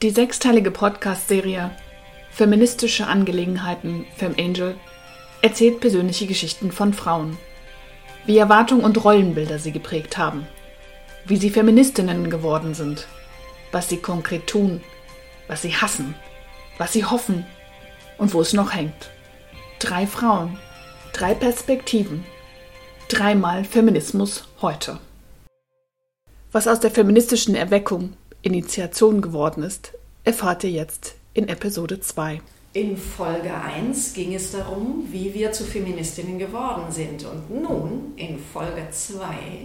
Die sechsteilige Podcast-Serie Feministische Angelegenheiten FemAngel erzählt persönliche Geschichten von Frauen. Wie Erwartungen und Rollenbilder sie geprägt haben. Wie sie Feministinnen geworden sind. Was sie konkret tun. Was sie hassen. Was sie hoffen. Und wo es noch hängt. Drei Frauen. Drei Perspektiven. Dreimal Feminismus heute. Was aus der feministischen Erweckung Initiation geworden ist, erfahrt ihr jetzt in Episode 2. In Folge 1 ging es darum, wie wir zu Feministinnen geworden sind. Und nun, in Folge 2,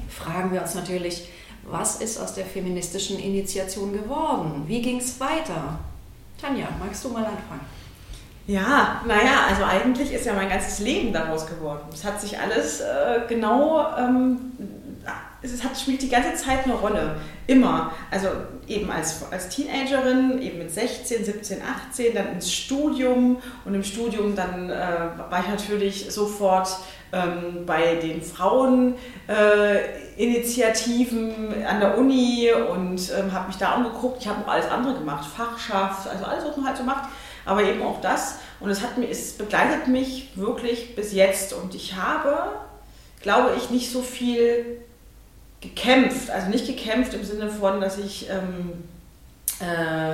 fragen wir uns natürlich, was ist aus der feministischen Initiation geworden? Wie ging es weiter? Tanja, magst du mal anfangen? Ja, naja, also eigentlich ist ja mein ganzes Leben daraus geworden. Es hat sich alles äh, genau ähm, es hat, spielt die ganze Zeit eine Rolle. Immer. Also eben als, als Teenagerin, eben mit 16, 17, 18, dann ins Studium und im Studium dann äh, war ich natürlich sofort ähm, bei den Fraueninitiativen äh, an der Uni und ähm, habe mich da angeguckt. Ich habe noch alles andere gemacht, Fachschaft, also alles, was man halt so macht, aber eben auch das. Und es, hat, es begleitet mich wirklich bis jetzt und ich habe, glaube ich, nicht so viel gekämpft. Also nicht gekämpft im Sinne von, dass ich ähm, äh,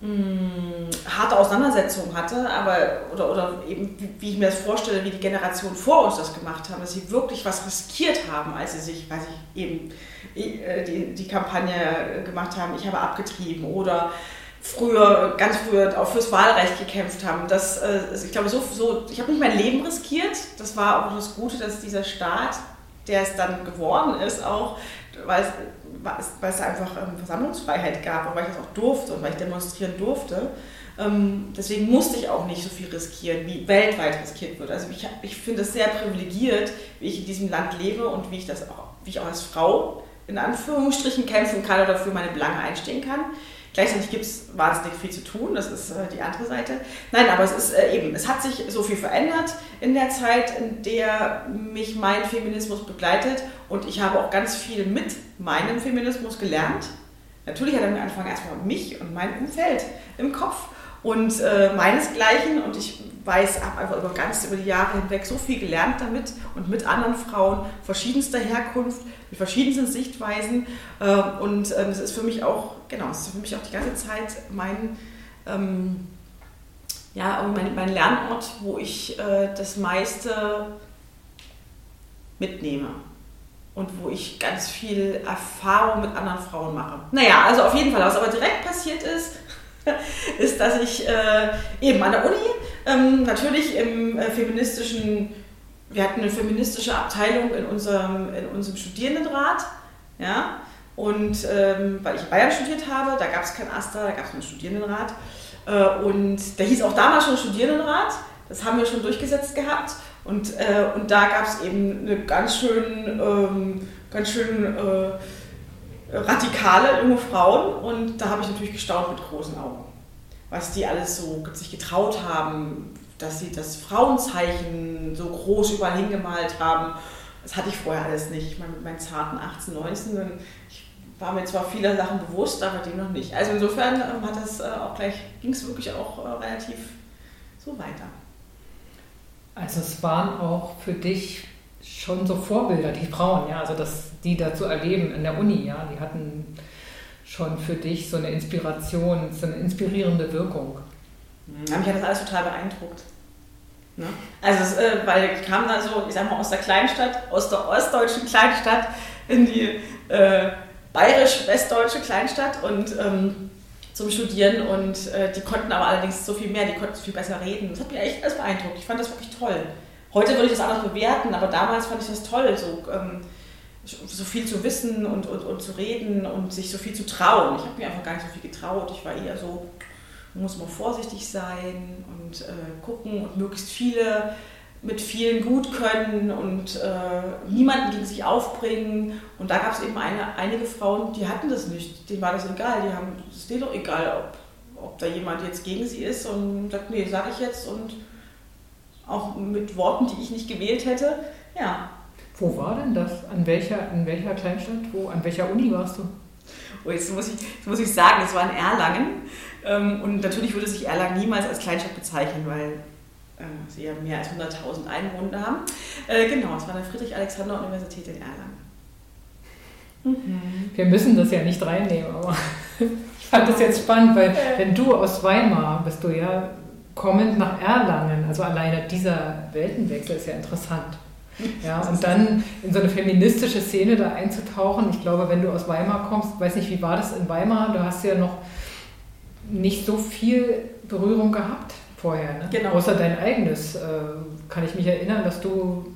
mh, mm, harte Auseinandersetzungen hatte, aber oder, oder eben wie, wie, ich mir das vorstelle, wie die Generation vor uns das gemacht haben, dass sie wirklich was riskiert haben, als sie sich, weiß ich, eben äh, die, die Kampagne gemacht haben, ich habe abgetrieben oder früher, ganz früher auch fürs Wahlrecht gekämpft haben. Das, äh, ich glaube, so, so, ich habe nicht mein Leben riskiert. Das war auch das Gute, dass dieser Staat der es dann geworden ist, auch weil es, weil es einfach ähm, Versammlungsfreiheit gab und weil ich das auch durfte und weil ich demonstrieren durfte. Ähm, deswegen musste ich auch nicht so viel riskieren, wie weltweit riskiert wird. Also ich, ich finde es sehr privilegiert, wie ich in diesem Land lebe und wie ich das auch, wie ich auch als Frau in Anführungsstrichen kämpfen kann oder für meine Belange einstehen kann. Gleichzeitig gibt es wahnsinnig viel zu tun, das ist äh, die andere Seite. Nein, aber es ist äh, eben, es hat sich so viel verändert in der Zeit, in der mich mein Feminismus begleitet und ich habe auch ganz viel mit meinem Feminismus gelernt. Natürlich hat er am Anfang erstmal mich und mein Umfeld im Kopf und äh, meinesgleichen und ich weiß, habe einfach über ganz über die Jahre hinweg so viel gelernt damit und mit anderen Frauen verschiedenster Herkunft, mit verschiedensten Sichtweisen äh, und äh, das ist für mich auch, genau, das ist für mich auch die ganze Zeit mein, ähm, ja, mein, mein Lernort, wo ich äh, das meiste mitnehme und wo ich ganz viel Erfahrung mit anderen Frauen mache. Naja, also auf jeden Fall, was aber direkt passiert ist, ist, dass ich äh, eben an der Uni ähm, natürlich im äh, feministischen, wir hatten eine feministische Abteilung in unserem, in unserem Studierendenrat, ja, und ähm, weil ich in Bayern studiert habe, da gab es kein AStA, da gab es einen Studierendenrat. Äh, und der hieß auch damals schon Studierendenrat, das haben wir schon durchgesetzt gehabt. Und, äh, und da gab es eben eine ganz schön, ähm, ganz schön äh, radikale junge Frauen und da habe ich natürlich gestaunt mit großen Augen, was die alles so sich getraut haben, dass sie das Frauenzeichen so groß überall hingemalt haben. Das hatte ich vorher alles nicht. Ich meine, mit meinen zarten 18, 19, ich war mir zwar viele Sachen bewusst, aber die noch nicht. Also insofern ähm, hat das äh, auch gleich, ging es wirklich auch äh, relativ so weiter. Also es waren auch für dich schon so Vorbilder, die Frauen, ja, also dass die da zu erleben in der Uni, ja, die hatten schon für dich so eine Inspiration, so eine inspirierende Wirkung. Ja, mich hat das alles total beeindruckt. Ne? Also, es, äh, weil ich kam da so, ich sag mal, aus der Kleinstadt, aus der ostdeutschen Kleinstadt in die äh, bayerisch-westdeutsche Kleinstadt und ähm, zum Studieren und äh, die konnten aber allerdings so viel mehr, die konnten viel besser reden. Das hat mich echt alles beeindruckt. Ich fand das wirklich toll. Heute würde ich das anders bewerten, aber damals fand ich das toll, so, ähm, so viel zu wissen und, und, und zu reden und sich so viel zu trauen. Ich habe mir einfach gar nicht so viel getraut. Ich war eher so, muss man vorsichtig sein und äh, gucken und möglichst viele mit vielen gut können und äh, niemanden gegen sich aufbringen. Und da gab es eben eine, einige Frauen, die hatten das nicht. Denen war das egal. Die haben, es denen doch egal, ob, ob da jemand jetzt gegen sie ist und sagt, nee, sage ich jetzt und auch mit Worten, die ich nicht gewählt hätte. Ja. Wo war denn das? An welcher, an welcher Kleinstadt? Wo, an welcher Uni warst du? Oh, jetzt, muss ich, jetzt muss ich sagen, es war in Erlangen. Ähm, und natürlich würde sich Erlangen niemals als Kleinstadt bezeichnen, weil äh, sie ja mehr als 100.000 Einwohner haben. Äh, genau, es war an der Friedrich-Alexander-Universität in Erlangen. Mhm. Wir müssen das ja nicht reinnehmen, aber ich fand das jetzt spannend, weil wenn du aus Weimar bist, du ja kommend nach Erlangen, also alleine dieser Weltenwechsel ist ja interessant. Ja, und dann in so eine feministische Szene da einzutauchen. Ich glaube, wenn du aus Weimar kommst, weiß nicht, wie war das in Weimar? Du hast ja noch nicht so viel Berührung gehabt vorher, ne? Genau. außer dein eigenes. Äh, kann ich mich erinnern, dass du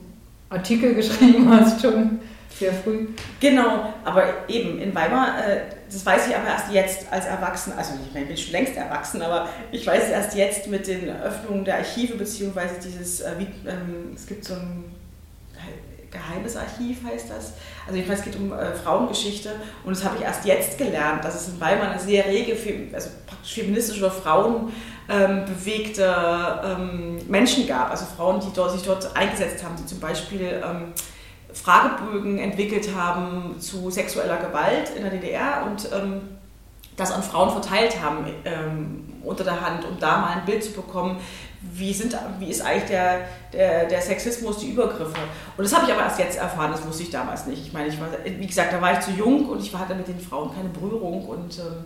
Artikel geschrieben hast schon sehr früh. Genau, aber eben in Weimar, äh, das weiß ich aber erst jetzt als Erwachsener, also ich, meine, ich bin schon längst erwachsen, aber ich weiß es erst jetzt mit den Öffnungen der Archive, beziehungsweise dieses, äh, wie, ähm, es gibt so ein geheimes Archiv heißt das. Also jedenfalls es geht um äh, Frauengeschichte und das habe ich erst jetzt gelernt, dass es in Weimar eine sehr rege, also praktisch feministische oder Frauen ähm, bewegte ähm, Menschen gab, also Frauen, die dort, sich dort eingesetzt haben, die zum Beispiel ähm, Fragebögen entwickelt haben zu sexueller Gewalt in der DDR und ähm, das an Frauen verteilt haben ähm, unter der Hand, um da mal ein Bild zu bekommen, wie, sind, wie ist eigentlich der, der, der Sexismus, die Übergriffe. Und das habe ich aber erst jetzt erfahren, das wusste ich damals nicht. Ich meine, ich war, wie gesagt, da war ich zu jung und ich hatte mit den Frauen keine Berührung. Und, ähm,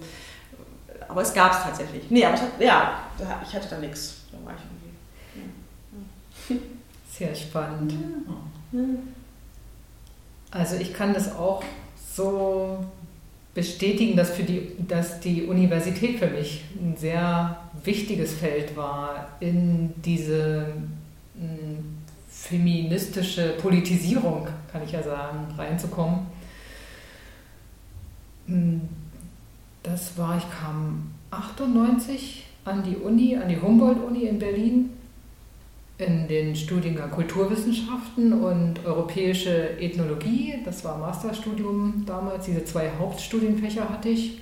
aber es gab es tatsächlich. Nee, aber ich hatte, ja, ich hatte da nichts. Da war ich irgendwie. Ja. Sehr spannend. Ja. Also ich kann das auch so bestätigen, dass, für die, dass die Universität für mich ein sehr wichtiges Feld war, in diese hm, feministische Politisierung, kann ich ja sagen, reinzukommen. Hm, das war, ich kam 98 an die Uni, an die Humboldt-Uni in Berlin in den Studiengang Kulturwissenschaften und europäische Ethnologie. Das war Masterstudium damals. Diese zwei Hauptstudienfächer hatte ich.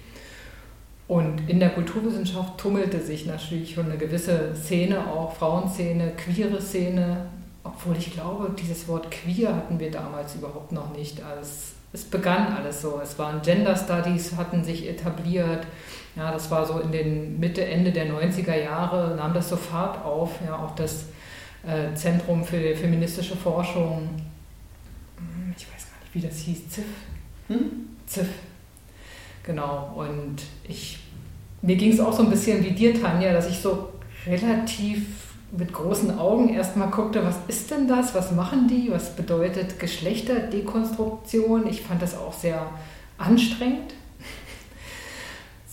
Und in der Kulturwissenschaft tummelte sich natürlich schon eine gewisse Szene, auch Frauenszene, queere Szene, obwohl ich glaube, dieses Wort queer hatten wir damals überhaupt noch nicht. Also es begann alles so. Es waren Gender Studies, hatten sich etabliert. Ja, das war so in den Mitte, Ende der 90er Jahre, nahm das so Fahrt auf. Ja, auch das äh, Zentrum für feministische Forschung, hm, ich weiß gar nicht, wie das hieß, ZIF. Hm? ZIF. Genau, und ich, mir ging es auch so ein bisschen wie dir, Tanja, dass ich so relativ mit großen Augen erstmal guckte, was ist denn das, was machen die, was bedeutet Geschlechterdekonstruktion. Ich fand das auch sehr anstrengend,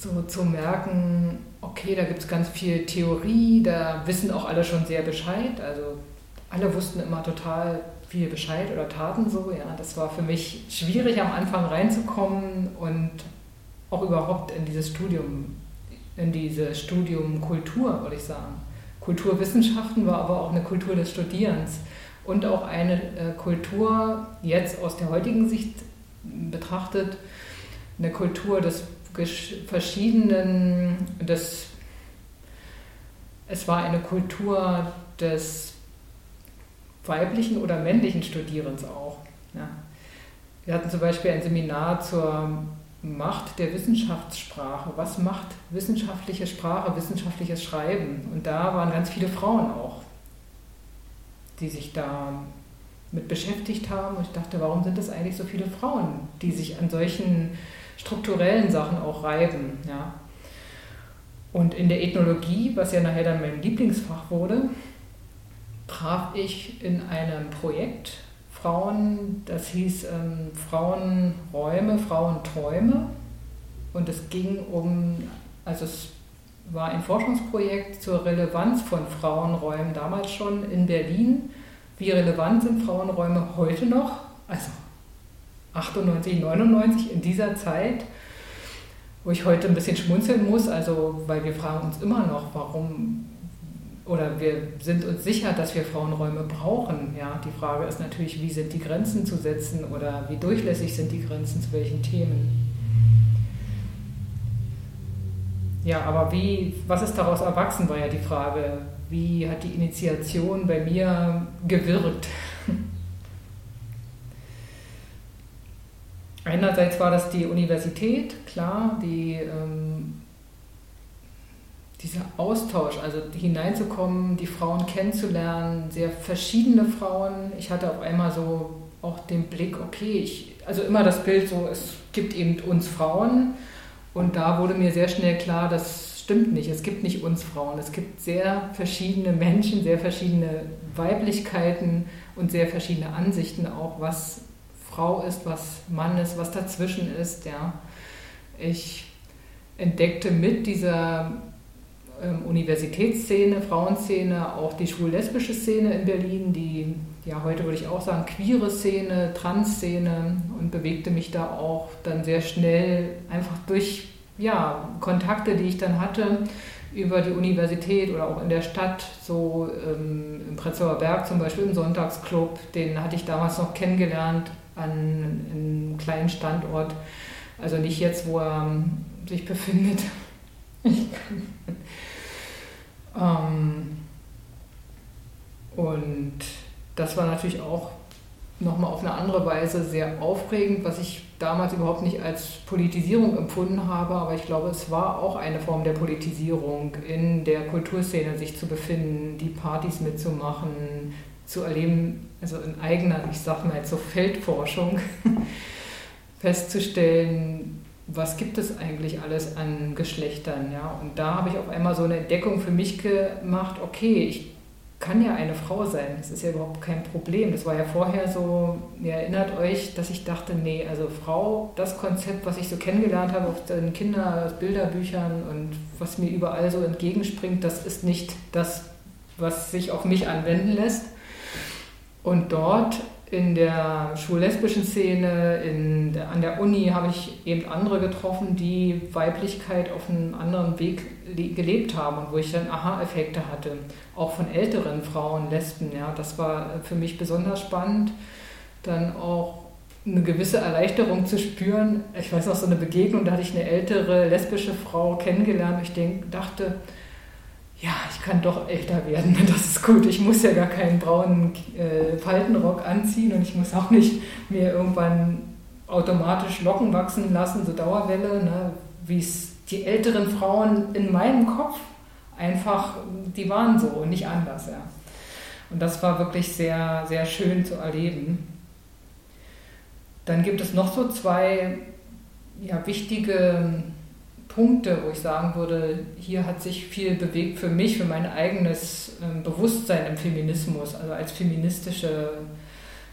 so zu merken, okay, da gibt es ganz viel Theorie, da wissen auch alle schon sehr Bescheid. Also alle wussten immer total viel Bescheid oder taten so. Ja, das war für mich schwierig am Anfang reinzukommen und auch überhaupt in dieses Studium, in dieses Studium Kultur, würde ich sagen. Kulturwissenschaften war aber auch eine Kultur des Studierens und auch eine äh, Kultur, jetzt aus der heutigen Sicht betrachtet, eine Kultur des verschiedenen, des, es war eine Kultur des weiblichen oder männlichen Studierens auch. Ja. Wir hatten zum Beispiel ein Seminar zur Macht der Wissenschaftssprache. Was macht wissenschaftliche Sprache, wissenschaftliches Schreiben? Und da waren ganz viele Frauen auch, die sich da mit beschäftigt haben. Und ich dachte, warum sind das eigentlich so viele Frauen, die sich an solchen strukturellen Sachen auch reiben? Ja? Und in der Ethnologie, was ja nachher dann mein Lieblingsfach wurde, traf ich in einem Projekt Frauen, das hieß ähm, Frauenräume, Frauenträume. Und es ging um, also es war ein Forschungsprojekt zur Relevanz von Frauenräumen damals schon in Berlin. Wie relevant sind Frauenräume heute noch? Also 98, 99 in dieser Zeit, wo ich heute ein bisschen schmunzeln muss, also weil wir fragen uns immer noch, warum oder wir sind uns sicher, dass wir Frauenräume brauchen. Ja, die Frage ist natürlich, wie sind die Grenzen zu setzen oder wie durchlässig sind die Grenzen zu welchen Themen. Ja, aber wie, was ist daraus erwachsen, war ja die Frage. Wie hat die Initiation bei mir gewirkt? Einerseits war das die Universität, klar, die, ähm, dieser Austausch, also hineinzukommen, die Frauen kennenzulernen, sehr verschiedene Frauen. Ich hatte auf einmal so auch den Blick, okay, ich, also immer das Bild so, es gibt eben uns Frauen und da wurde mir sehr schnell klar, das stimmt nicht. Es gibt nicht uns Frauen. Es gibt sehr verschiedene Menschen, sehr verschiedene Weiblichkeiten und sehr verschiedene Ansichten auch, was Frau ist, was Mann ist, was dazwischen ist. Ja. Ich entdeckte mit dieser ähm, Universitätsszene, Frauenszene, auch die schwul-lesbische Szene in Berlin, die ja heute würde ich auch sagen queere Szene, Trans-Szene und bewegte mich da auch dann sehr schnell einfach durch ja, Kontakte, die ich dann hatte über die Universität oder auch in der Stadt, so ähm, im Prenzlauer Berg zum Beispiel im Sonntagsclub, den hatte ich damals noch kennengelernt an einem kleinen Standort. Also nicht jetzt, wo er ähm, sich befindet. ähm, und das war natürlich auch nochmal auf eine andere Weise sehr aufregend, was ich damals überhaupt nicht als Politisierung empfunden habe, aber ich glaube, es war auch eine Form der Politisierung, in der Kulturszene sich zu befinden, die Partys mitzumachen, zu erleben, also in eigener, ich sag mal so Feldforschung, festzustellen, was gibt es eigentlich alles an Geschlechtern, ja? Und da habe ich auf einmal so eine Entdeckung für mich gemacht, okay, ich kann ja eine Frau sein, das ist ja überhaupt kein Problem. Das war ja vorher so, ihr erinnert euch, dass ich dachte, nee, also Frau, das Konzept, was ich so kennengelernt habe auf den Kinderbilderbüchern und was mir überall so entgegenspringt, das ist nicht das, was sich auf mich anwenden lässt. Und dort in der schullesbischen Szene, in an der Uni habe ich eben andere getroffen, die Weiblichkeit auf einem anderen Weg gelebt haben und wo ich dann Aha-Effekte hatte. Auch von älteren Frauen, Lesben. Ja, das war für mich besonders spannend. Dann auch eine gewisse Erleichterung zu spüren. Ich weiß noch so eine Begegnung, da hatte ich eine ältere lesbische Frau kennengelernt. Ich denk, dachte, ja, ich kann doch älter werden, das ist gut. Ich muss ja gar keinen braunen äh, Faltenrock anziehen und ich muss auch nicht mir irgendwann automatisch Locken wachsen lassen, so Dauerwelle, ne, wie es die älteren Frauen in meinem Kopf einfach, die waren so und nicht anders. Ja. Und das war wirklich sehr, sehr schön zu erleben. Dann gibt es noch so zwei ja, wichtige Punkte, wo ich sagen würde, hier hat sich viel bewegt für mich, für mein eigenes ähm, Bewusstsein im Feminismus, also als feministische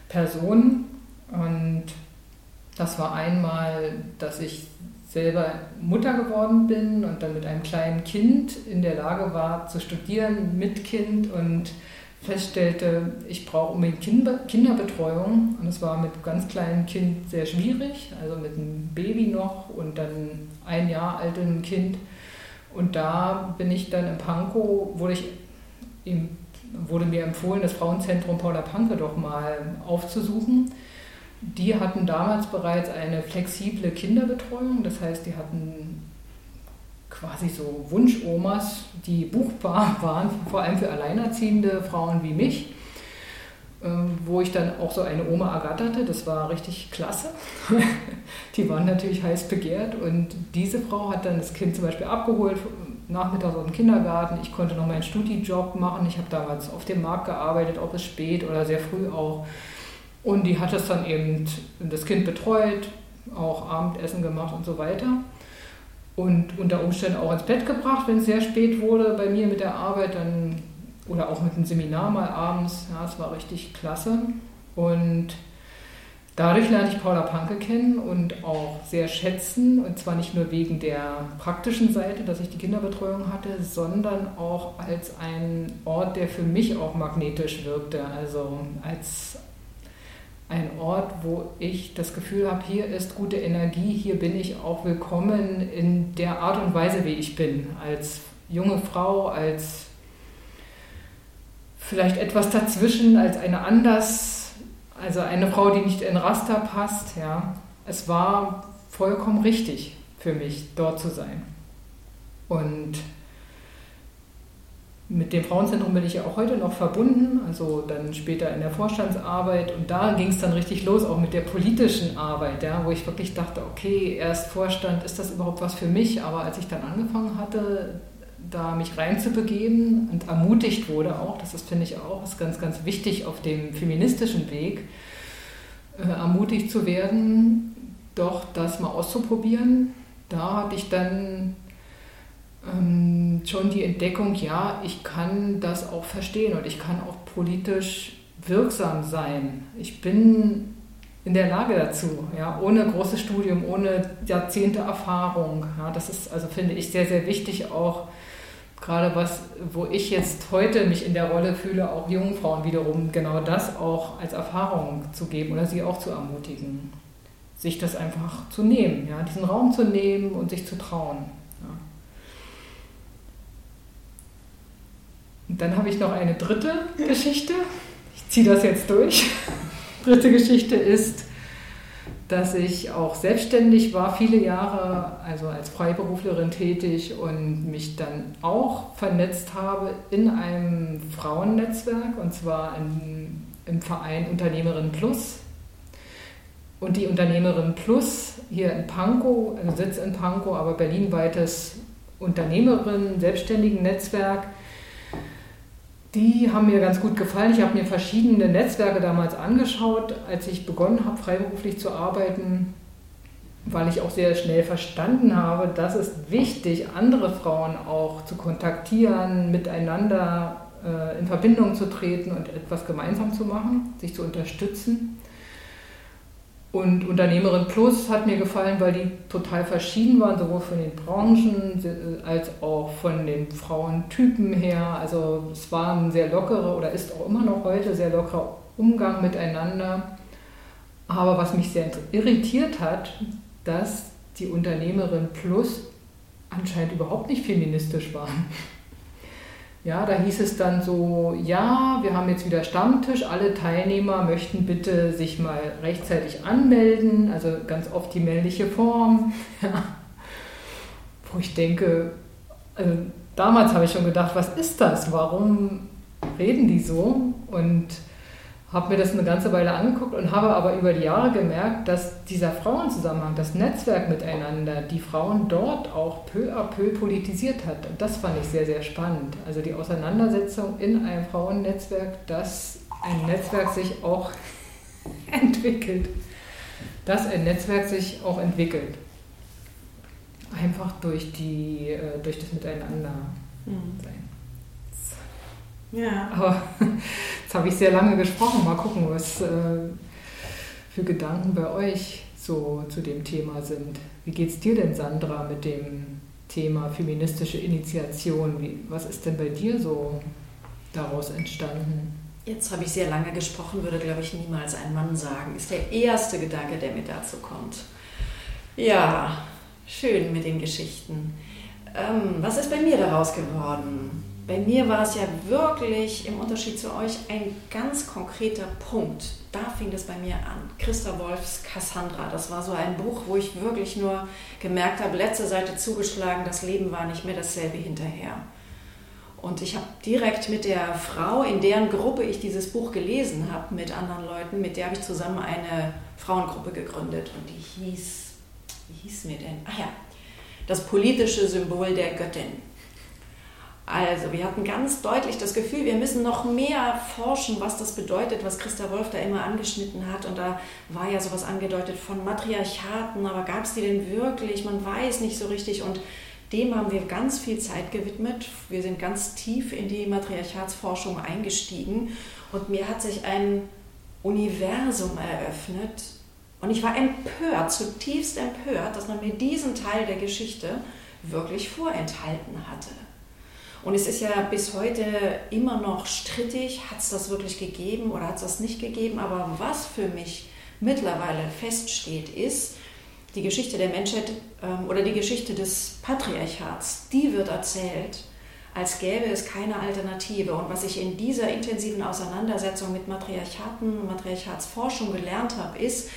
Person. Und das war einmal, dass ich selber Mutter geworden bin und dann mit einem kleinen Kind in der Lage war zu studieren mit Kind und feststellte, ich brauche unbedingt Kinderbetreuung. Und es war mit ganz kleinem Kind sehr schwierig, also mit einem Baby noch und dann ein Jahr altem Kind. Und da bin ich dann in Pankow, wurde, ich, wurde mir empfohlen, das Frauenzentrum Paula Panke doch mal aufzusuchen. Die hatten damals bereits eine flexible Kinderbetreuung, das heißt, die hatten quasi so Wunschomas, die buchbar waren, vor allem für alleinerziehende Frauen wie mich, ähm, wo ich dann auch so eine Oma ergatterte. Das war richtig klasse. die waren natürlich heiß begehrt und diese Frau hat dann das Kind zum Beispiel abgeholt, nachmittags dem Kindergarten. Ich konnte noch meinen Studijob machen. Ich habe damals auf dem Markt gearbeitet, ob es spät oder sehr früh auch. Und die hat das dann eben das Kind betreut, auch Abendessen gemacht und so weiter und unter Umständen auch ins Bett gebracht, wenn es sehr spät wurde bei mir mit der Arbeit, dann oder auch mit einem Seminar mal abends. Ja, es war richtig klasse. Und dadurch lernte ich Paula Panke kennen und auch sehr schätzen. Und zwar nicht nur wegen der praktischen Seite, dass ich die Kinderbetreuung hatte, sondern auch als ein Ort, der für mich auch magnetisch wirkte. Also als ein Ort, wo ich das Gefühl habe, hier ist gute Energie, hier bin ich auch willkommen in der Art und Weise, wie ich bin, als junge Frau, als vielleicht etwas dazwischen, als eine anders, also eine Frau, die nicht in Raster passt. Ja. Es war vollkommen richtig für mich, dort zu sein. Und mit dem Frauenzentrum bin ich ja auch heute noch verbunden, also dann später in der Vorstandsarbeit. Und da ging es dann richtig los, auch mit der politischen Arbeit, ja, wo ich wirklich dachte, okay, erst Vorstand, ist das überhaupt was für mich? Aber als ich dann angefangen hatte, da mich reinzubegeben und ermutigt wurde auch, das ist, finde ich auch, ist ganz, ganz wichtig auf dem feministischen Weg, äh, ermutigt zu werden, doch das mal auszuprobieren. Da hatte ich dann ähm, schon die Entdeckung, ja, ich kann das auch verstehen und ich kann auch politisch wirksam sein. Ich bin in der Lage dazu, ja, ohne großes Studium, ohne Jahrzehnte Erfahrung. Ja, das ist also, finde ich, sehr, sehr wichtig auch, gerade was, wo ich jetzt heute mich in der Rolle fühle, auch jungen Frauen wiederum genau das auch als Erfahrung zu geben oder sie auch zu ermutigen, sich das einfach zu nehmen, ja, diesen Raum zu nehmen und sich zu trauen. Und dann habe ich noch eine dritte Geschichte. Ich ziehe das jetzt durch. dritte Geschichte ist, dass ich auch selbstständig war, viele Jahre, also als Freiberuflerin tätig und mich dann auch vernetzt habe in einem Frauennetzwerk und zwar in, im Verein Unternehmerin Plus. Und die Unternehmerin Plus hier in Pankow, also Sitz in Pankow, aber berlinweites Unternehmerin, selbstständigen Netzwerk, die haben mir ganz gut gefallen. Ich habe mir verschiedene Netzwerke damals angeschaut, als ich begonnen habe, freiberuflich zu arbeiten, weil ich auch sehr schnell verstanden habe, dass es wichtig, andere Frauen auch zu kontaktieren, miteinander äh, in Verbindung zu treten und etwas gemeinsam zu machen, sich zu unterstützen. Und Unternehmerin Plus hat mir gefallen, weil die total verschieden waren, sowohl von den Branchen als auch von den Frauentypen her. Also es war ein sehr lockerer oder ist auch immer noch heute sehr lockerer Umgang miteinander. Aber was mich sehr irritiert hat, dass die Unternehmerin Plus anscheinend überhaupt nicht feministisch waren. Ja, da hieß es dann so, ja, wir haben jetzt wieder Stammtisch, alle Teilnehmer möchten bitte sich mal rechtzeitig anmelden, also ganz oft die männliche Form. Ja. Wo ich denke, also damals habe ich schon gedacht, was ist das? Warum reden die so? Und habe mir das eine ganze Weile angeguckt und habe aber über die Jahre gemerkt, dass dieser Frauenzusammenhang, das Netzwerk miteinander, die Frauen dort auch peu à peu politisiert hat. Und das fand ich sehr, sehr spannend. Also die Auseinandersetzung in einem Frauennetzwerk, dass ein Netzwerk sich auch entwickelt. Dass ein Netzwerk sich auch entwickelt. Einfach durch, die, äh, durch das Miteinander mhm. sein. Ja. Aber jetzt habe ich sehr lange gesprochen. Mal gucken, was äh, für Gedanken bei euch so zu dem Thema sind. Wie geht es dir denn, Sandra, mit dem Thema feministische Initiation? Was ist denn bei dir so daraus entstanden? Jetzt habe ich sehr lange gesprochen, würde, glaube ich, niemals ein Mann sagen. Ist der erste Gedanke, der mir dazu kommt. Ja, schön mit den Geschichten. Ähm, was ist bei mir daraus geworden? Bei mir war es ja wirklich im Unterschied zu euch ein ganz konkreter Punkt. Da fing es bei mir an. Christa Wolfs Cassandra, das war so ein Buch, wo ich wirklich nur gemerkt habe, letzte Seite zugeschlagen, das Leben war nicht mehr dasselbe hinterher. Und ich habe direkt mit der Frau, in deren Gruppe ich dieses Buch gelesen habe, mit anderen Leuten, mit der habe ich zusammen eine Frauengruppe gegründet. Und die hieß, wie hieß mir denn? Ach ja, das politische Symbol der Göttin. Also, wir hatten ganz deutlich das Gefühl, wir müssen noch mehr forschen, was das bedeutet, was Christa Wolf da immer angeschnitten hat. Und da war ja sowas angedeutet von Matriarchaten, aber gab es die denn wirklich? Man weiß nicht so richtig. Und dem haben wir ganz viel Zeit gewidmet. Wir sind ganz tief in die Matriarchatsforschung eingestiegen. Und mir hat sich ein Universum eröffnet. Und ich war empört, zutiefst empört, dass man mir diesen Teil der Geschichte wirklich vorenthalten hatte. Und es ist ja bis heute immer noch strittig, hat es das wirklich gegeben oder hat es das nicht gegeben. Aber was für mich mittlerweile feststeht, ist, die Geschichte der Menschheit ähm, oder die Geschichte des Patriarchats, die wird erzählt, als gäbe es keine Alternative. Und was ich in dieser intensiven Auseinandersetzung mit Matriarchaten, Matriarchatsforschung gelernt habe, ist,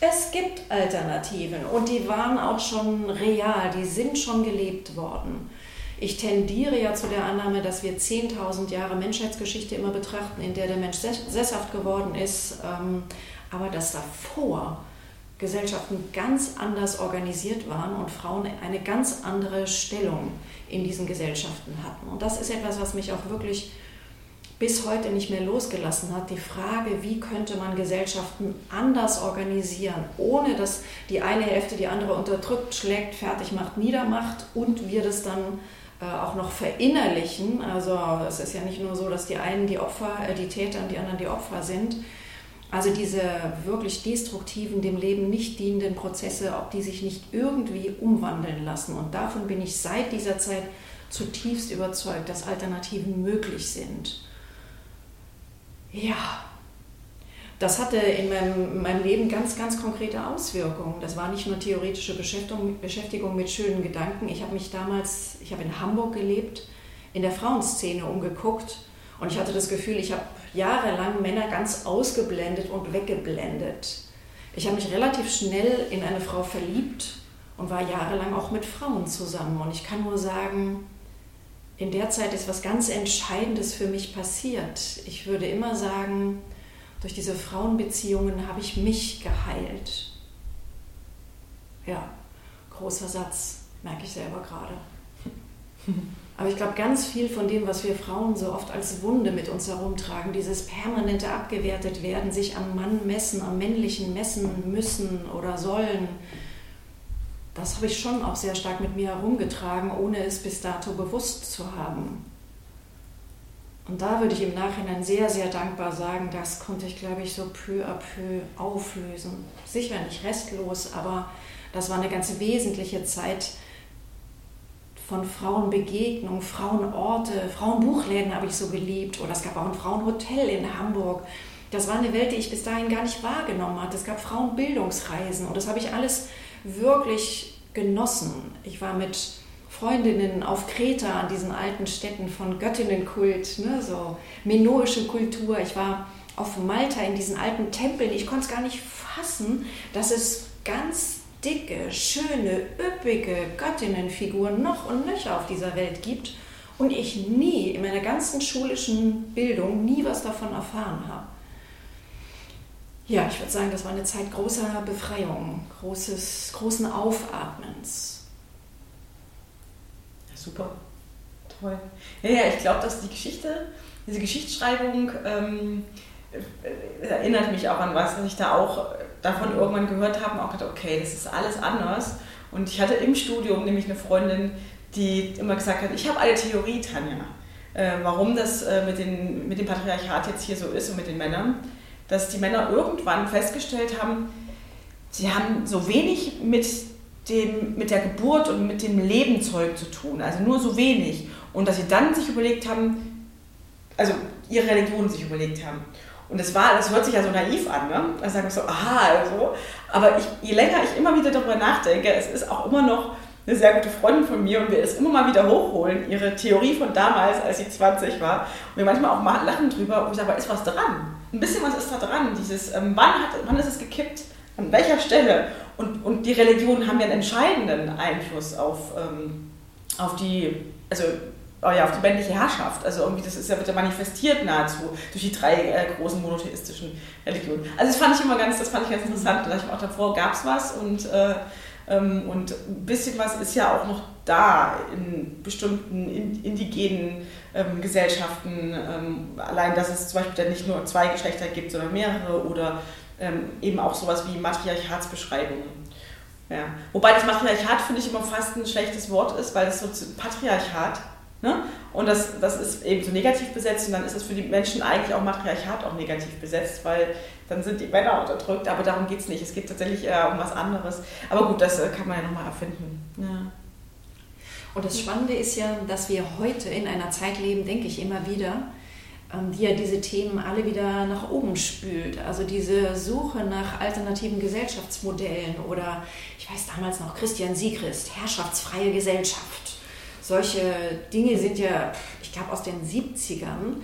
es gibt Alternativen und die waren auch schon real, die sind schon gelebt worden. Ich tendiere ja zu der Annahme, dass wir 10.000 Jahre Menschheitsgeschichte immer betrachten, in der der Mensch sesshaft geworden ist, ähm, aber dass davor Gesellschaften ganz anders organisiert waren und Frauen eine ganz andere Stellung in diesen Gesellschaften hatten. Und das ist etwas, was mich auch wirklich bis heute nicht mehr losgelassen hat. Die Frage, wie könnte man Gesellschaften anders organisieren, ohne dass die eine Hälfte die andere unterdrückt, schlägt, fertig macht, niedermacht und wir das dann auch noch verinnerlichen. Also es ist ja nicht nur so, dass die einen die Opfer, äh, die Täter und die anderen die Opfer sind. Also diese wirklich destruktiven, dem Leben nicht dienenden Prozesse, ob die sich nicht irgendwie umwandeln lassen. Und davon bin ich seit dieser Zeit zutiefst überzeugt, dass Alternativen möglich sind. Ja, das hatte in meinem, in meinem, Leben ganz, ganz konkrete Auswirkungen. Das war nicht nur theoretische Beschäftigung, Beschäftigung mit schönen Gedanken. Ich habe mich damals, ich habe in Hamburg gelebt, in der Frauenszene umgeguckt und ich hatte das Gefühl, ich habe jahrelang Männer ganz ausgeblendet und weggeblendet. Ich habe mich relativ schnell in eine Frau verliebt und war jahrelang auch mit Frauen zusammen. Und ich kann nur sagen, in der Zeit ist was ganz Entscheidendes für mich passiert. Ich würde immer sagen, durch diese Frauenbeziehungen habe ich mich geheilt. Ja, großer Satz, merke ich selber gerade. Aber ich glaube, ganz viel von dem, was wir Frauen so oft als Wunde mit uns herumtragen, dieses permanente abgewertet werden, sich am Mann messen, am männlichen messen müssen oder sollen, das habe ich schon auch sehr stark mit mir herumgetragen, ohne es bis dato bewusst zu haben. Und da würde ich im Nachhinein sehr, sehr dankbar sagen, das konnte ich, glaube ich, so peu à peu auflösen. Sicher nicht restlos, aber das war eine ganz wesentliche Zeit von Frauenbegegnung, Frauenorte, Frauenbuchläden habe ich so geliebt. Oder es gab auch ein Frauenhotel in Hamburg. Das war eine Welt, die ich bis dahin gar nicht wahrgenommen hatte. Es gab Frauenbildungsreisen und das habe ich alles wirklich genossen. Ich war mit Freundinnen auf Kreta an diesen alten Städten von Göttinnenkult, ne, so minoische Kultur. Ich war auf Malta in diesen alten Tempeln. Ich konnte es gar nicht fassen, dass es ganz dicke, schöne, üppige Göttinnenfiguren noch und nöcher auf dieser Welt gibt und ich nie in meiner ganzen schulischen Bildung nie was davon erfahren habe. Ja, ich würde sagen, das war eine Zeit großer Befreiung, großes, großen Aufatmens. Super. Toll. Ja, ja, ich glaube, dass die Geschichte, diese Geschichtsschreibung ähm, äh, erinnert mich auch an was, was ich da auch davon irgendwann gehört habe und auch gedacht, okay, das ist alles anders. Und ich hatte im Studium nämlich eine Freundin, die immer gesagt hat, ich habe eine Theorie, Tanja, äh, warum das äh, mit, den, mit dem Patriarchat jetzt hier so ist und mit den Männern dass die Männer irgendwann festgestellt haben, sie haben so wenig mit, dem, mit der Geburt und mit dem Lebenzeug zu tun, also nur so wenig. Und dass sie dann sich überlegt haben, also ihre Religion sich überlegt haben. Und das war, das hört sich ja so naiv an, ne? Da sagen wir so, aha, also. Aber ich, je länger ich immer wieder darüber nachdenke, es ist auch immer noch eine sehr gute Freundin von mir und wir es immer mal wieder hochholen, ihre Theorie von damals, als sie 20 war. Und wir manchmal auch mal lachen drüber und ich sage, aber ist was dran? ein bisschen was ist da dran. Dieses, ähm, wann, hat, wann ist es gekippt? An welcher Stelle? Und, und die Religionen haben ja einen entscheidenden Einfluss auf, ähm, auf die, also oh ja, auf die männliche Herrschaft. Also irgendwie, das ist ja, wird ja manifestiert nahezu durch die drei äh, großen monotheistischen Religionen. Also das fand ich immer ganz, das fand ich ganz interessant. Da ich auch davor gab es was und, äh, ähm, und ein bisschen was ist ja auch noch da in bestimmten indigenen ähm, Gesellschaften. Ähm, allein, dass es zum Beispiel dann nicht nur zwei Geschlechter gibt, sondern mehrere oder ähm, eben auch sowas wie Matriarchatsbeschreibungen. Ja. Wobei das Matriarchat finde ich immer fast ein schlechtes Wort ist, weil es so Patriarchat Ne? Und das, das ist eben so negativ besetzt und dann ist es für die Menschen eigentlich auch Matriarchat auch negativ besetzt, weil dann sind die Männer unterdrückt, aber darum geht es nicht. Es geht tatsächlich eher um was anderes. Aber gut, das äh, kann man ja nochmal erfinden. Ja. Und das Spannende ist ja, dass wir heute in einer Zeit leben, denke ich immer wieder, die ja diese Themen alle wieder nach oben spült. Also diese Suche nach alternativen Gesellschaftsmodellen oder ich weiß damals noch Christian Siegrist, herrschaftsfreie Gesellschaft. Solche Dinge sind ja, ich glaube, aus den 70ern.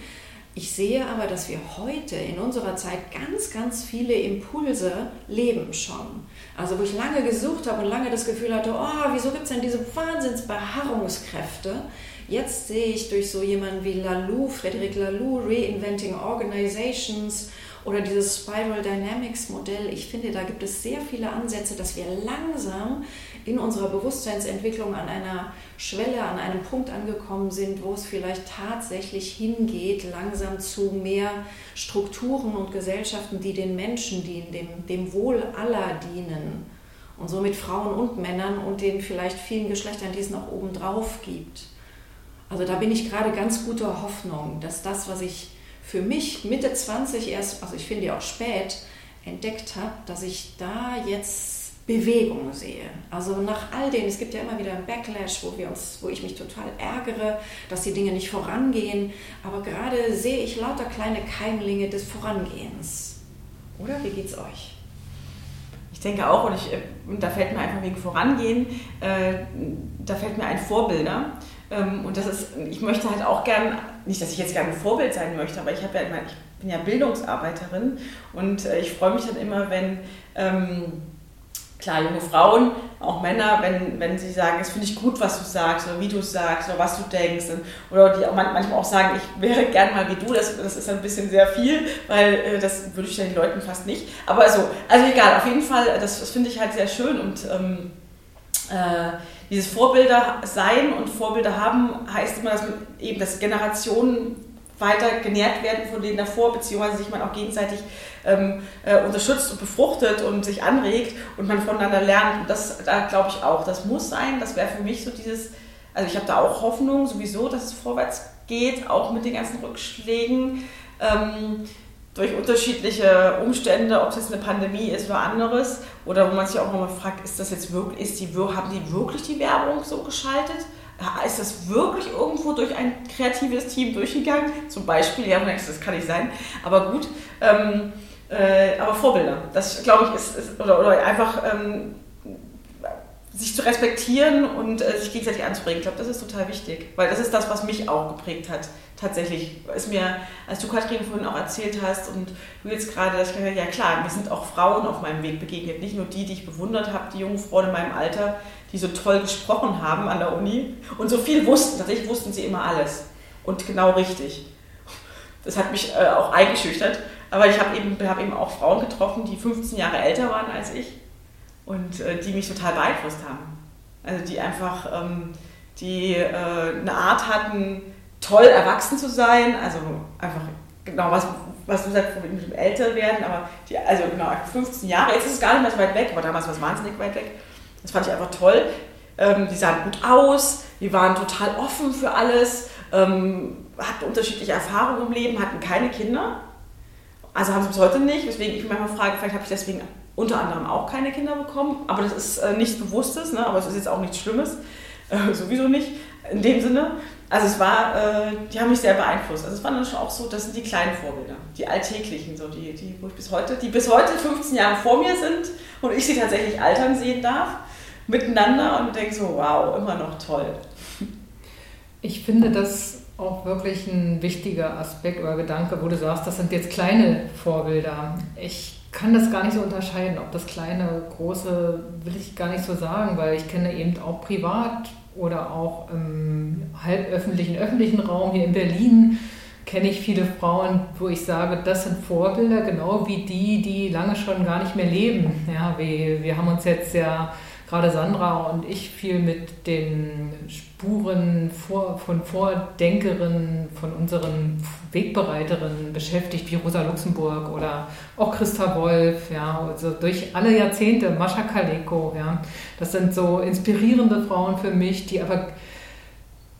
Ich sehe aber, dass wir heute in unserer Zeit ganz, ganz viele Impulse leben schon. Also wo ich lange gesucht habe und lange das Gefühl hatte, oh, wieso gibt es denn diese Wahnsinnsbeharrungskräfte? Jetzt sehe ich durch so jemanden wie Lalou, Frederic Lalou, Reinventing Organizations oder dieses Spiral Dynamics Modell, ich finde, da gibt es sehr viele Ansätze, dass wir langsam in unserer Bewusstseinsentwicklung an einer Schwelle, an einem Punkt angekommen sind, wo es vielleicht tatsächlich hingeht, langsam zu mehr Strukturen und Gesellschaften, die den Menschen dienen, dem, dem Wohl aller dienen. Und somit Frauen und Männern und den vielleicht vielen Geschlechtern, die es noch obendrauf gibt. Also da bin ich gerade ganz guter Hoffnung, dass das, was ich für mich Mitte 20 erst, also ich finde ja auch spät, entdeckt habe, dass ich da jetzt Bewegung sehe. Also nach all dem, es gibt ja immer wieder einen Backlash, wo, wir uns, wo ich mich total ärgere, dass die Dinge nicht vorangehen, aber gerade sehe ich lauter kleine Keimlinge des Vorangehens. Oder wie geht's euch? Ich denke auch, und, ich, äh, da fällt mir einfach wegen Vorangehen, äh, da fällt mir ein Vorbilder. Ähm, und das ist, ich möchte halt auch gern, nicht, dass ich jetzt gerne ein Vorbild sein möchte, aber ich habe ja immer, ich bin ja Bildungsarbeiterin und äh, ich freue mich dann immer, wenn ähm, klar, junge Frauen, auch Männer, wenn, wenn sie sagen, es finde ich gut, was du sagst oder wie du sagst oder was du denkst. Oder die auch manchmal auch sagen, ich wäre gern mal wie du, das, das ist ein bisschen sehr viel, weil äh, das würde ich den Leuten fast nicht. Aber so, also egal, auf jeden Fall, das, das finde ich halt sehr schön und ähm, äh, dieses Vorbilder sein und Vorbilder haben heißt immer, dass eben das Generationen weiter genährt werden von denen davor, beziehungsweise sich man auch gegenseitig ähm, äh, unterstützt und befruchtet und sich anregt und man voneinander lernt. Und das, da glaube ich auch, das muss sein. Das wäre für mich so dieses, also ich habe da auch Hoffnung sowieso, dass es vorwärts geht, auch mit den ganzen Rückschlägen. Ähm, durch unterschiedliche Umstände, ob es jetzt eine Pandemie ist oder anderes, oder wo man sich auch nochmal fragt, ist das jetzt wirklich, ist die, haben die wirklich die Werbung so geschaltet? Ist das wirklich irgendwo durch ein kreatives Team durchgegangen? Zum Beispiel, ja, das kann nicht sein, aber gut. Ähm, äh, aber Vorbilder, das glaube ich ist, ist oder, oder, einfach ähm, sich zu respektieren und äh, sich gegenseitig anzubringen. Ich glaube, das ist total wichtig, weil das ist das, was mich auch geprägt hat tatsächlich. Ist mir, als du Katrin vorhin auch erzählt hast und du jetzt gerade, dass ich gedacht ja klar, mir sind auch Frauen auf meinem Weg begegnet, nicht nur die, die ich bewundert habe, die jungen Frauen in meinem Alter, die so toll gesprochen haben an der Uni und so viel wussten, tatsächlich wussten sie immer alles und genau richtig. Das hat mich äh, auch eingeschüchtert, aber ich habe eben, hab eben auch Frauen getroffen, die 15 Jahre älter waren als ich und äh, die mich total beeinflusst haben. Also die einfach, ähm, die äh, eine Art hatten, toll, erwachsen zu sein, also einfach genau was, was du sagst, mit dem älter werden, aber die, also genau 15 Jahre, jetzt ist es gar nicht mehr so weit weg, aber damals war es wahnsinnig weit weg. Das fand ich einfach toll. Ähm, die sahen gut aus, die waren total offen für alles, ähm, hatten unterschiedliche Erfahrungen im Leben, hatten keine Kinder. Also haben sie bis heute nicht, weswegen ich mich manchmal frage, vielleicht habe ich deswegen unter anderem auch keine Kinder bekommen, aber das ist äh, nichts Bewusstes, ne? aber es ist jetzt auch nichts Schlimmes, äh, sowieso nicht in dem Sinne. Also es war, äh, die haben mich sehr beeinflusst. Also es waren dann schon auch so, das sind die kleinen Vorbilder, die alltäglichen, so die, die, wo ich bis heute, die bis heute 15 Jahre vor mir sind und ich sie tatsächlich altern sehen darf, miteinander und denke so, wow, immer noch toll. Ich finde das auch wirklich ein wichtiger Aspekt oder Gedanke, wo du sagst, das sind jetzt kleine Vorbilder. Ich kann das gar nicht so unterscheiden, ob das kleine, große, will ich gar nicht so sagen, weil ich kenne eben auch privat oder auch im halböffentlichen, öffentlichen Raum hier in Berlin kenne ich viele Frauen, wo ich sage, das sind Vorbilder, genau wie die, die lange schon gar nicht mehr leben. Ja, wir, wir haben uns jetzt ja gerade Sandra und ich viel mit den Spuren vor, von Vordenkerinnen, von unseren Wegbereiterinnen beschäftigt, wie Rosa Luxemburg oder auch Christa Wolf, ja, also durch alle Jahrzehnte, Mascha Kaleko, ja. Das sind so inspirierende Frauen für mich, die aber,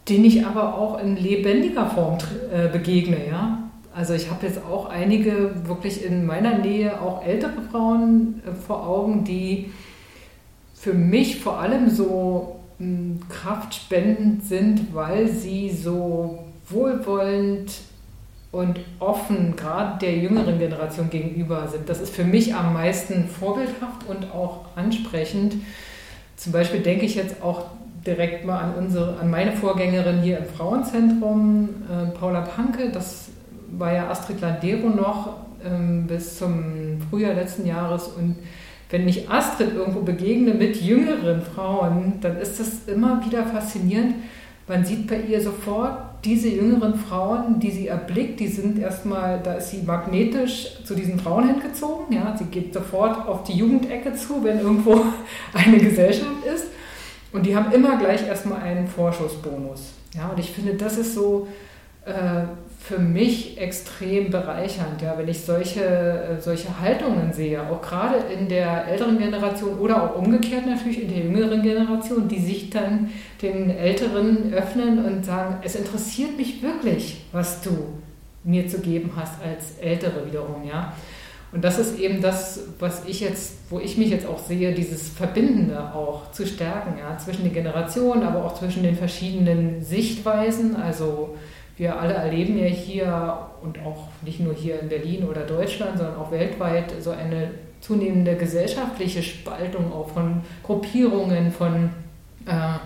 denen ich aber auch in lebendiger Form äh, begegne, ja. Also ich habe jetzt auch einige wirklich in meiner Nähe, auch ältere Frauen äh, vor Augen, die für mich vor allem so hm, kraftspendend sind, weil sie so wohlwollend und offen gerade der jüngeren Generation gegenüber sind. Das ist für mich am meisten vorbildhaft und auch ansprechend. Zum Beispiel denke ich jetzt auch direkt mal an, unsere, an meine Vorgängerin hier im Frauenzentrum, äh, Paula Panke. Das war ja Astrid Landero noch ähm, bis zum Frühjahr letzten Jahres und wenn ich Astrid irgendwo begegne mit jüngeren Frauen, dann ist das immer wieder faszinierend. Man sieht bei ihr sofort diese jüngeren Frauen, die sie erblickt, die sind erstmal, da ist sie magnetisch zu diesen Frauen hingezogen. Ja? Sie geht sofort auf die Jugendecke zu, wenn irgendwo eine Gesellschaft ist. Und die haben immer gleich erstmal einen Vorschussbonus. Ja? Und ich finde, das ist so äh, für mich extrem bereichernd, ja, wenn ich solche, äh, solche Haltungen sehe, auch gerade in der älteren Generation oder auch umgekehrt natürlich in der jüngeren Generation, die sich dann den Älteren öffnen und sagen, es interessiert mich wirklich, was du mir zu geben hast als Ältere wiederum, ja. Und das ist eben das, was ich jetzt, wo ich mich jetzt auch sehe, dieses Verbindende auch zu stärken, ja, zwischen den Generationen, aber auch zwischen den verschiedenen Sichtweisen, also wir alle erleben ja hier und auch nicht nur hier in Berlin oder Deutschland, sondern auch weltweit so eine zunehmende gesellschaftliche Spaltung auch von Gruppierungen, von äh,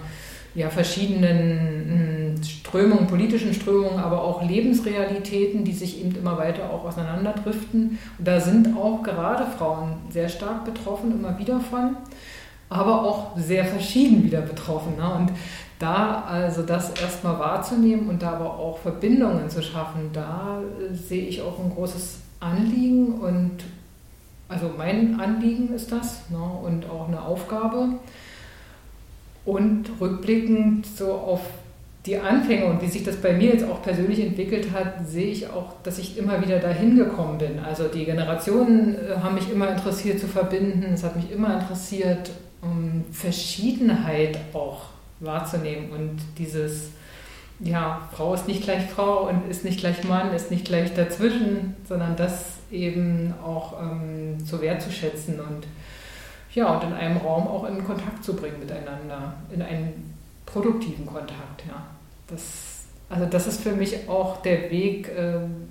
ja, verschiedenen hm, Strömungen, politischen Strömungen, aber auch Lebensrealitäten, die sich eben immer weiter auch auseinanderdriften. Und da sind auch gerade Frauen sehr stark betroffen, immer wieder von, aber auch sehr verschieden wieder betroffen. Ne? Und da also das erstmal wahrzunehmen und da aber auch Verbindungen zu schaffen, da äh, sehe ich auch ein großes Anliegen und also mein Anliegen ist das ne, und auch eine Aufgabe. Und rückblickend so auf die Anfänge und wie sich das bei mir jetzt auch persönlich entwickelt hat, sehe ich auch, dass ich immer wieder dahin gekommen bin. Also die Generationen äh, haben mich immer interessiert zu verbinden, es hat mich immer interessiert, um Verschiedenheit auch wahrzunehmen und dieses, ja, Frau ist nicht gleich Frau und ist nicht gleich Mann, ist nicht gleich dazwischen, sondern das eben auch ähm, zu wertzuschätzen und ja, und in einem Raum auch in Kontakt zu bringen miteinander, in einen produktiven Kontakt, ja. Das, also das ist für mich auch der Weg ähm,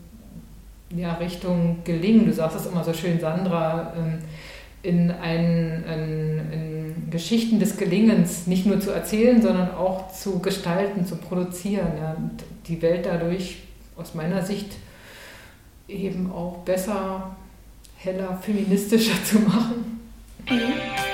ja, Richtung Gelingen. Du sagst es immer so schön, Sandra, ähm, in, ein, in, in, Geschichten des Gelingens nicht nur zu erzählen, sondern auch zu gestalten, zu produzieren. Ja, und die Welt dadurch aus meiner Sicht eben auch besser, heller, feministischer zu machen. Mhm.